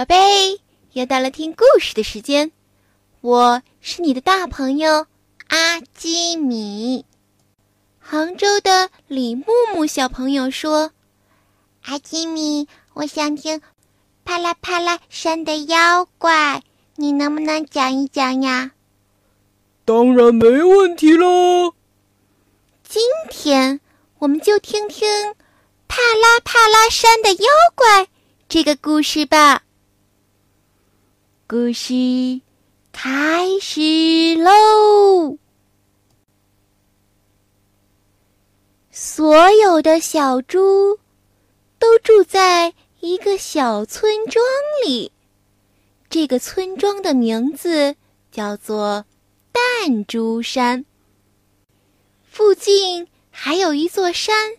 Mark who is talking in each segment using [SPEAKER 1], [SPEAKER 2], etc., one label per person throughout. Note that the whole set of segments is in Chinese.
[SPEAKER 1] 宝贝，又到了听故事的时间，我是你的大朋友阿基米。杭州的李木木小朋友说：“
[SPEAKER 2] 阿基米，我想听啪啦啪啦山的妖怪，你能不能讲一讲呀？”
[SPEAKER 3] 当然没问题喽。
[SPEAKER 1] 今天我们就听听帕拉帕拉山的妖怪这个故事吧。故事开始喽！所有的小猪都住在一个小村庄里，这个村庄的名字叫做弹珠山。附近还有一座山，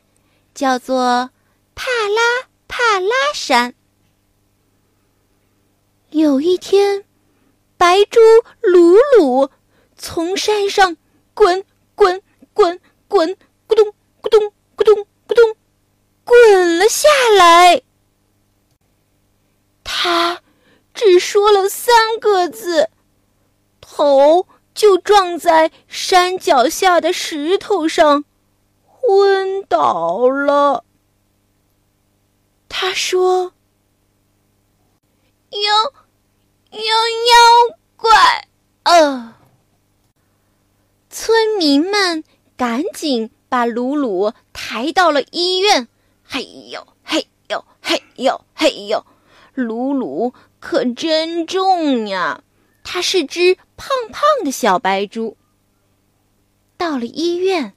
[SPEAKER 1] 叫做帕拉帕拉山。有一天，白猪鲁鲁从山上滚滚滚滚，咕咚咕咚咕咚咕咚，滚了下来。他只说了三个字，头就撞在山脚下的石头上，昏倒了。他说：“
[SPEAKER 4] 哟。”有妖怪！
[SPEAKER 1] 呃，村民们赶紧把鲁鲁抬到了医院。
[SPEAKER 4] 嘿呦嘿呦嘿呦嘿呦，鲁鲁可真重呀！
[SPEAKER 1] 它是只胖胖的小白猪。到了医院，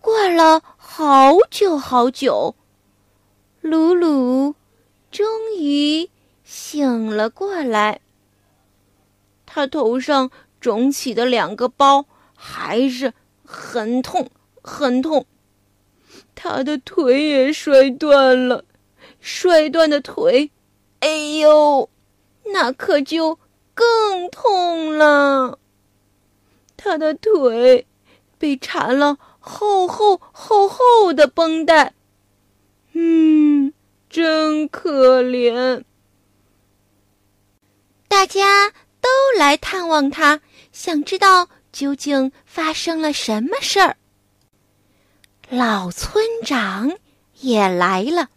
[SPEAKER 1] 过了好久好久，鲁鲁终于。醒了过来，他头上肿起的两个包还是很痛很痛，他的腿也摔断了，摔断的腿，哎呦，那可就更痛了。他的腿被缠了厚厚厚厚的绷带，嗯，真可怜。大家都来探望他，想知道究竟发生了什么事儿。老村长也来了。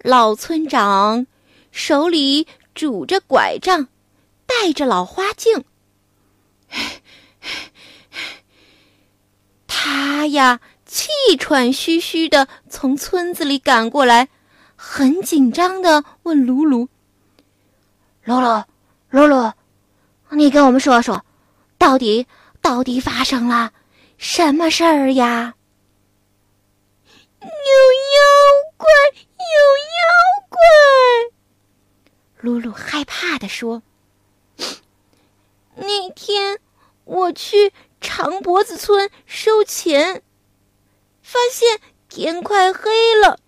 [SPEAKER 1] 老村长手里拄着拐杖，戴着老花镜。他呀，气喘吁吁的从村子里赶过来，很紧张的问鲁鲁。
[SPEAKER 5] 露露，露露，你跟我们说说，到底到底发生了什么事儿呀？
[SPEAKER 4] 有妖怪，有妖怪！
[SPEAKER 1] 露露害怕的说：“
[SPEAKER 4] 那天我去长脖子村收钱，发现天快黑了，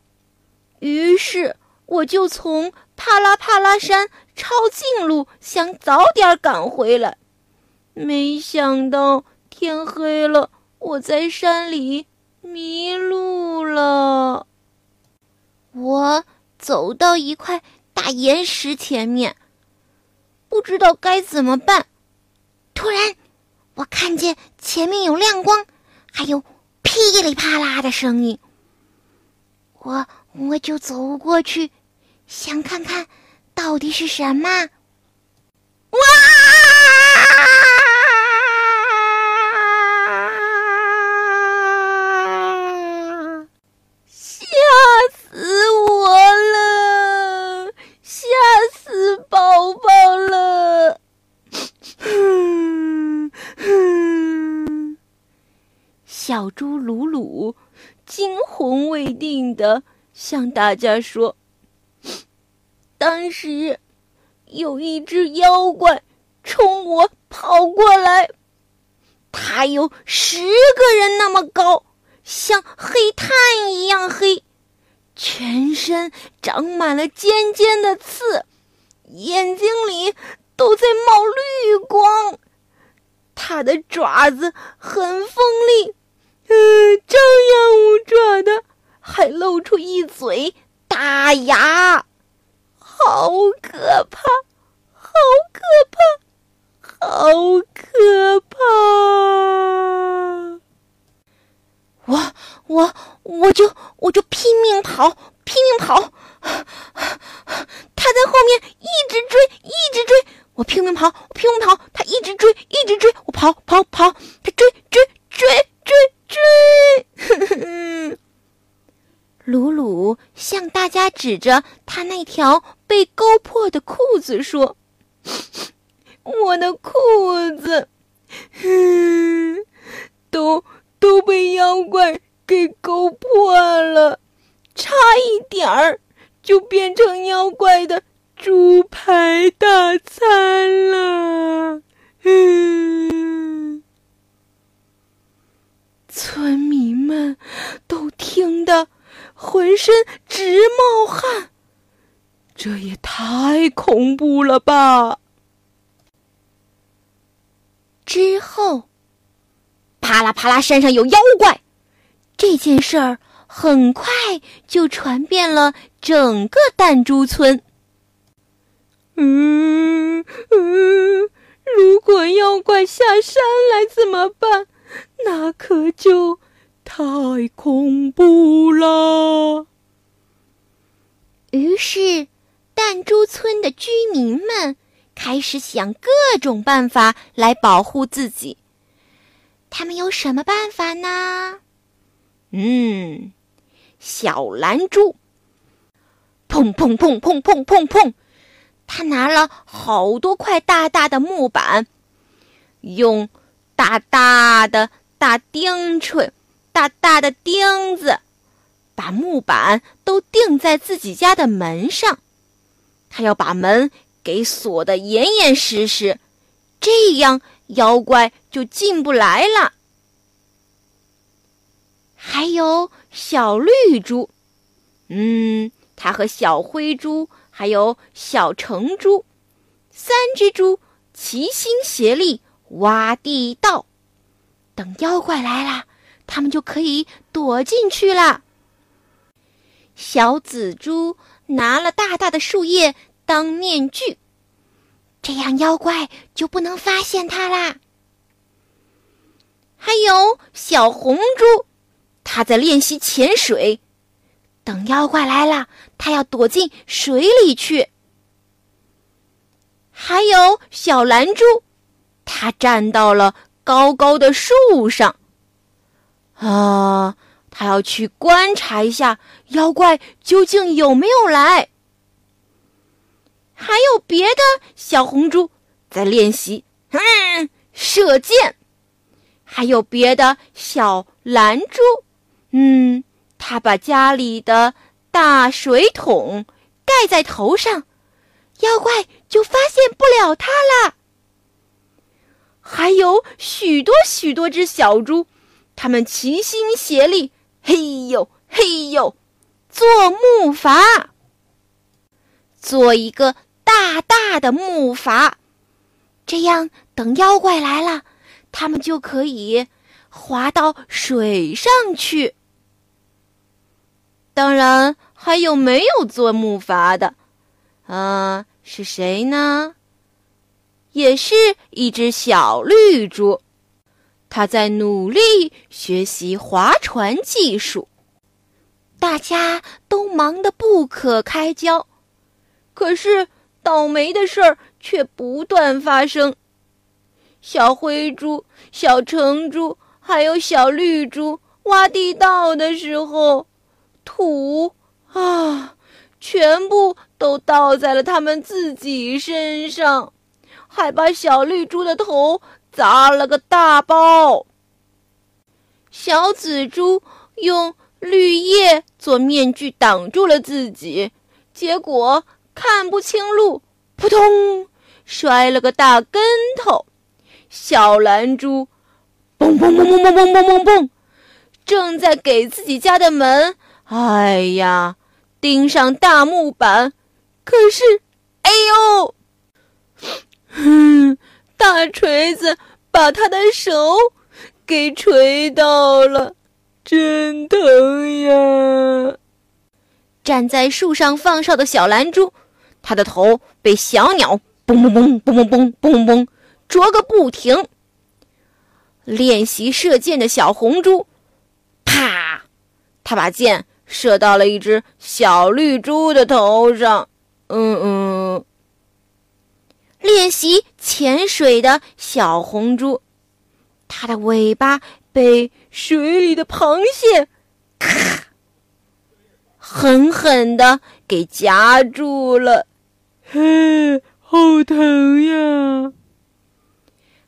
[SPEAKER 4] 于是我就从帕拉帕拉山。”抄近路，想早点赶回来，没想到天黑了，我在山里迷路了。我走到一块大岩石前面，不知道该怎么办。突然，我看见前面有亮光，还有噼里啪啦的声音。我我就走过去，想看看。到底是什么？哇！吓死我了！吓死宝宝了！
[SPEAKER 1] 小猪鲁鲁惊魂未定的向大家说。
[SPEAKER 4] 当时，有一只妖怪冲我跑过来，它有十个人那么高，像黑炭一样黑，全身长满了尖尖的刺，眼睛里都在冒绿光，它的爪子很锋利，嗯，张牙舞爪的，还露出一嘴大牙。好可怕，好可怕，好可怕！
[SPEAKER 1] 我我我就我就拼命跑，拼命跑。他在后面一直追，一直追。我拼命跑，我拼命跑，他一直追，一直追。我跑跑跑，他追追追追追。鲁鲁向大家指着他那条被勾破的裤子说：“
[SPEAKER 4] 我的裤子，嗯都都被妖怪给勾破了，差一点儿。”就变成妖怪的猪排大餐了。嗯，
[SPEAKER 1] 村民们都听得浑身直冒汗，
[SPEAKER 4] 这也太恐怖了吧！
[SPEAKER 1] 之后，啪啦啪啦，山上有妖怪，这件事儿。很快就传遍了整个弹珠村。
[SPEAKER 4] 嗯嗯，如果妖怪下山来怎么办？那可就太恐怖了。
[SPEAKER 1] 于是，弹珠村的居民们开始想各种办法来保护自己。他们有什么办法呢？嗯。小蓝猪，砰砰砰砰砰砰砰！他拿了好多块大大的木板，用大大的大钉锤、大大的钉子，把木板都钉在自己家的门上。他要把门给锁得严严实实，这样妖怪就进不来了。还有。小绿猪，嗯，它和小灰猪还有小橙猪，三只猪齐心协力挖地道，等妖怪来了，他们就可以躲进去了。小紫猪拿了大大的树叶当面具，这样妖怪就不能发现它啦。还有小红猪。它在练习潜水，等妖怪来了，它要躲进水里去。还有小蓝猪，它站到了高高的树上，啊，他要去观察一下妖怪究竟有没有来。还有别的小红猪在练习，嗯，射箭。还有别的小蓝猪。嗯，他把家里的大水桶盖在头上，妖怪就发现不了他了。还有许多许多只小猪，他们齐心协力，嘿呦嘿呦，做木筏，做一个大大的木筏，这样等妖怪来了，他们就可以滑到水上去。当然，还有没有做木筏的？啊，是谁呢？也是一只小绿猪，他在努力学习划船技术。大家都忙得不可开交，可是倒霉的事儿却不断发生。小灰猪、小橙猪还有小绿猪挖地道的时候。土啊，全部都倒在了他们自己身上，还把小绿猪的头砸了个大包。小紫猪用绿叶做面具挡住了自己，结果看不清路，扑通摔了个大跟头。小蓝猪嘣嘣嘣嘣嘣嘣嘣嘣嘣，正在给自己家的门。哎呀，钉上大木板，可是，哎呦，哼，大锤子把他的手给锤到了，真疼呀！站在树上放哨的小蓝猪，他的头被小鸟嘣嘣嘣嘣嘣嘣嘣嘣啄个不停。练习射箭的小红猪，啪，他把箭射到了一只小绿猪的头上。嗯嗯。练习潜水的小红猪，它的尾巴被水里的螃蟹咔 狠狠的给夹住了，
[SPEAKER 3] 嘿，好疼呀！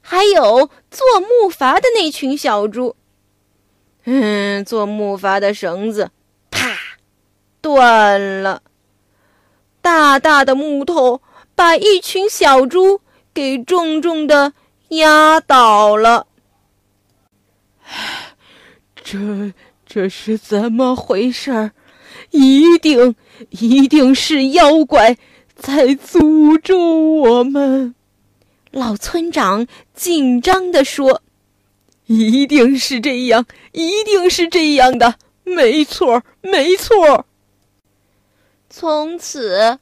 [SPEAKER 1] 还有做木筏的那群小猪，嗯，做木筏的绳子啪断了，大大的木头。把一群小猪给重重的压倒了。
[SPEAKER 3] 这这是怎么回事儿？一定一定是妖怪在诅咒我们！
[SPEAKER 1] 老村长紧张地说：“
[SPEAKER 3] 一定是这样，一定是这样的，没错，没错。”
[SPEAKER 1] 从此。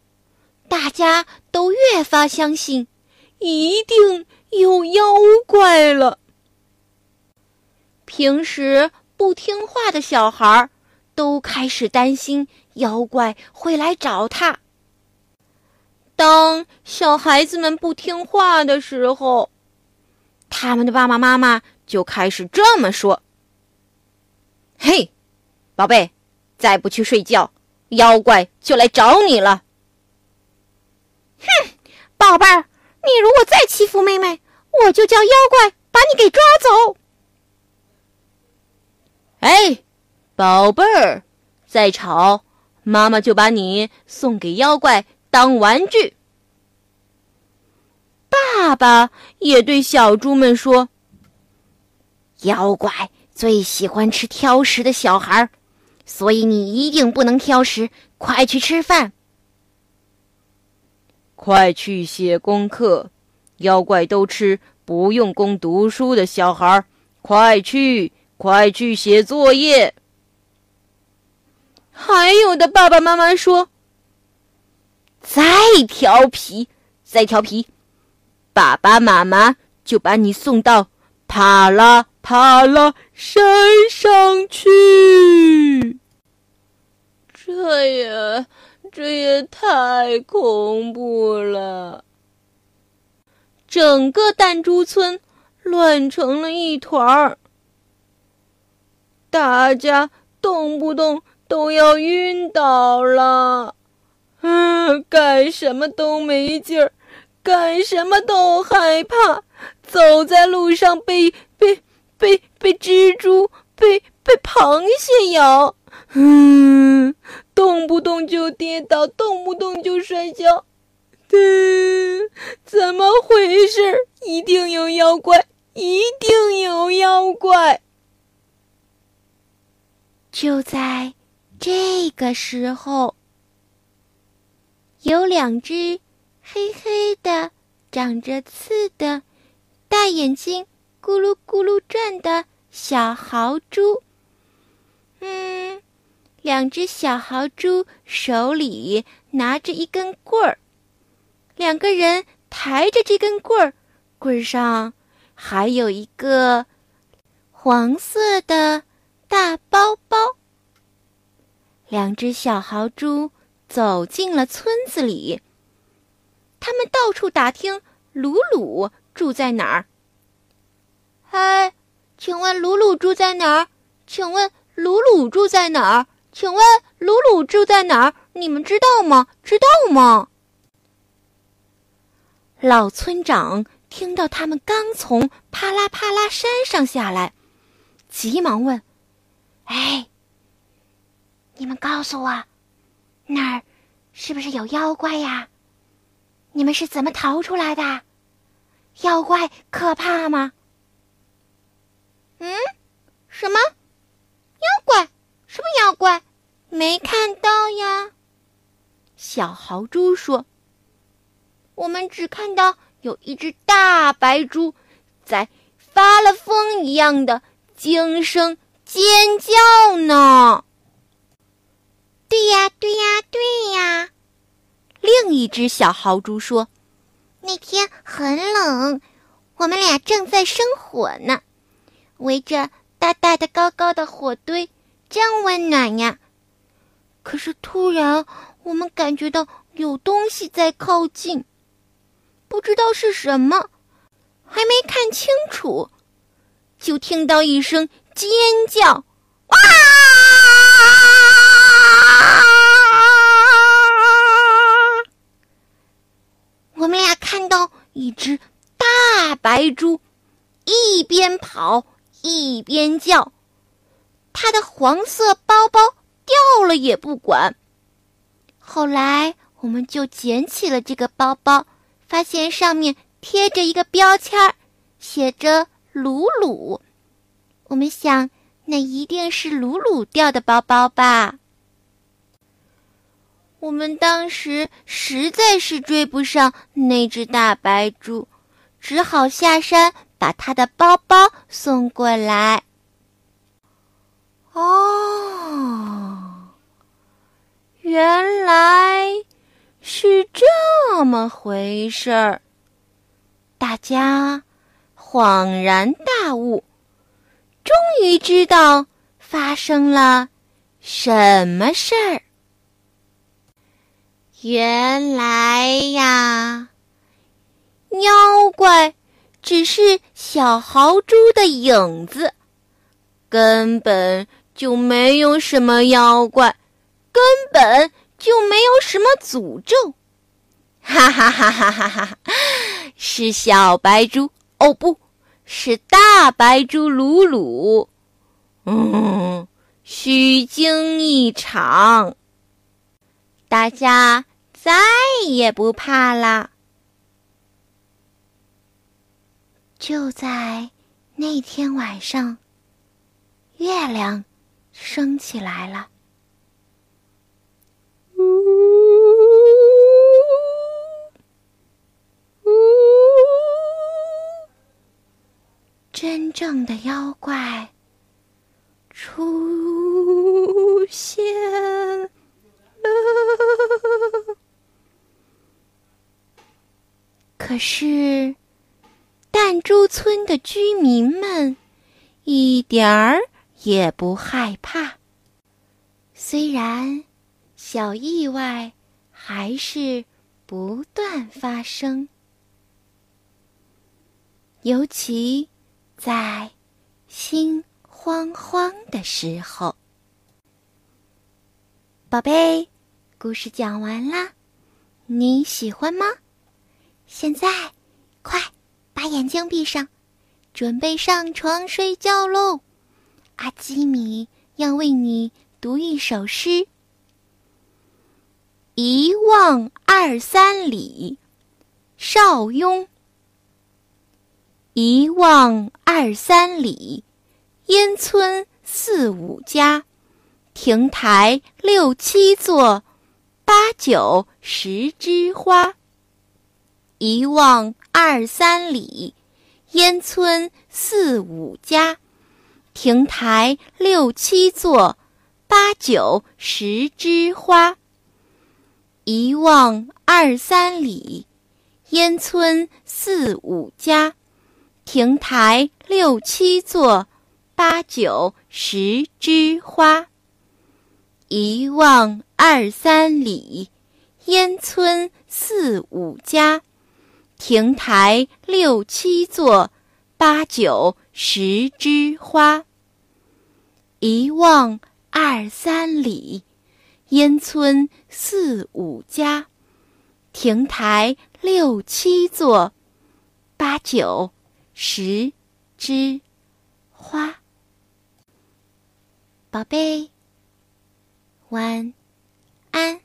[SPEAKER 1] 大家都越发相信，一定有妖怪了。平时不听话的小孩都开始担心妖怪会来找他。当小孩子们不听话的时候，他们的爸爸妈妈就开始这么说：“嘿，宝贝，再不去睡觉，妖怪就来找你了。”
[SPEAKER 2] 哼，宝贝儿，你如果再欺负妹妹，我就叫妖怪把你给抓走。
[SPEAKER 1] 哎，宝贝儿，再吵，妈妈就把你送给妖怪当玩具。爸爸也对小猪们说：“
[SPEAKER 5] 妖怪最喜欢吃挑食的小孩，所以你一定不能挑食，快去吃饭。”
[SPEAKER 3] 快去写功课！妖怪都吃不用功读书的小孩，快去，快去写作业。
[SPEAKER 1] 还有的爸爸妈妈说：“再调皮，再调皮，爸爸妈妈就把你送到啪啦啪啦山上去。”这也。这也太恐怖了！整个弹珠村乱成了一团儿，大家动不动都要晕倒了，嗯，干什么都没劲儿，干什么都害怕，走在路上被被被被蜘蛛、被被螃蟹咬，嗯。动不动就跌倒，动不动就摔跤，嗯，怎么回事？一定有妖怪，一定有妖怪！就在这个时候，有两只黑黑的、长着刺的、大眼睛咕噜咕噜转的小豪猪，嗯。两只小豪猪手里拿着一根棍儿，两个人抬着这根棍儿，棍上还有一个黄色的大包包。两只小豪猪走进了村子里，他们到处打听鲁鲁住在哪儿。嗨，请问鲁鲁住在哪儿？请问鲁鲁住在哪儿？请问鲁鲁住在哪儿？你们知道吗？知道吗？老村长听到他们刚从啪啦啪啦山上下来，急忙问：“
[SPEAKER 2] 哎，你们告诉我，那儿是不是有妖怪呀？你们是怎么逃出来的？妖怪可怕吗？”“
[SPEAKER 4] 嗯，什么妖怪？什么妖怪？”没看到呀，
[SPEAKER 1] 小豪猪说：“
[SPEAKER 4] 我们只看到有一只大白猪，在发了疯一样的惊声尖叫呢。”
[SPEAKER 2] 对呀，对呀，对呀！
[SPEAKER 1] 另一只小豪猪说：“
[SPEAKER 2] 那天很冷，我们俩正在生火呢，围着大大的、高高的火堆，真温暖呀。可是突然，我们感觉到有东西在靠近，不知道是什么，还没看清楚，就听到一声尖叫。”哇！我们俩看到一只大白猪，一边跑一边叫，它的黄色包包掉了也不管。后来我们就捡起了这个包包，发现上面贴着一个标签，写着“鲁鲁”。我们想。那一定是鲁鲁掉的包包吧？我们当时实在是追不上那只大白猪，只好下山把它的包包送过来。
[SPEAKER 1] 哦，原来是这么回事儿，大家恍然大悟。终于知道发生了什么事儿。原来呀，妖怪只是小豪猪的影子，根本就没有什么妖怪，根本就没有什么诅咒。哈哈哈哈哈哈！是小白猪哦，不。是大白猪鲁鲁，嗯，虚惊一场，大家再也不怕啦。
[SPEAKER 2] 就在那天晚上，月亮升起来了。真正的妖怪出现了，可是弹珠村的居民们一点儿也不害怕。虽然小意外还是不断发生，尤其。在心慌慌的时候，宝贝，故事讲完啦，你喜欢吗？现在，快把眼睛闭上，准备上床睡觉喽。阿基米要为你读一首诗，《一望二三里》，邵雍。一望二三里，烟村四五家，亭台六七座，八九十枝花。一望二三里，烟村四五家，亭台六七座，八九十枝花。一望二三里，烟村四五家。亭台六七座，八九十枝花。一望二三里，烟村四五家。亭台六七座，八九十枝花。一望二三里，烟村四五家。亭台六七座，八九。十枝花，宝贝，晚安。